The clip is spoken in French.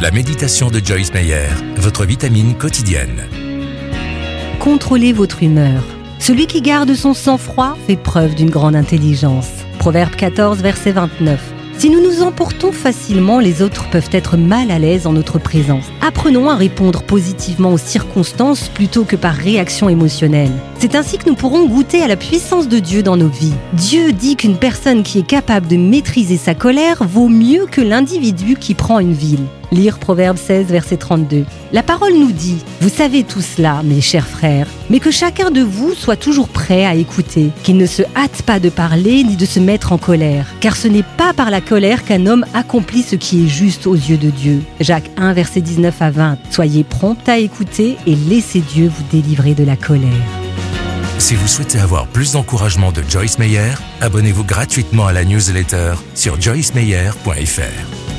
La méditation de Joyce Meyer, votre vitamine quotidienne. Contrôlez votre humeur. Celui qui garde son sang-froid fait preuve d'une grande intelligence. Proverbe 14, verset 29. Si nous nous emportons facilement, les autres peuvent être mal à l'aise en notre présence. Apprenons à répondre positivement aux circonstances plutôt que par réaction émotionnelle. C'est ainsi que nous pourrons goûter à la puissance de Dieu dans nos vies. Dieu dit qu'une personne qui est capable de maîtriser sa colère vaut mieux que l'individu qui prend une ville. Lire Proverbe 16, verset 32. La parole nous dit, vous savez tout cela, mes chers frères, mais que chacun de vous soit toujours prêt à écouter, qu'il ne se hâte pas de parler ni de se mettre en colère, car ce n'est pas par la colère qu'un homme accomplit ce qui est juste aux yeux de Dieu. Jacques 1, verset 19 à 20. Soyez prompt à écouter et laissez Dieu vous délivrer de la colère. Si vous souhaitez avoir plus d'encouragement de Joyce Meyer, abonnez-vous gratuitement à la newsletter sur joycemeyer.fr.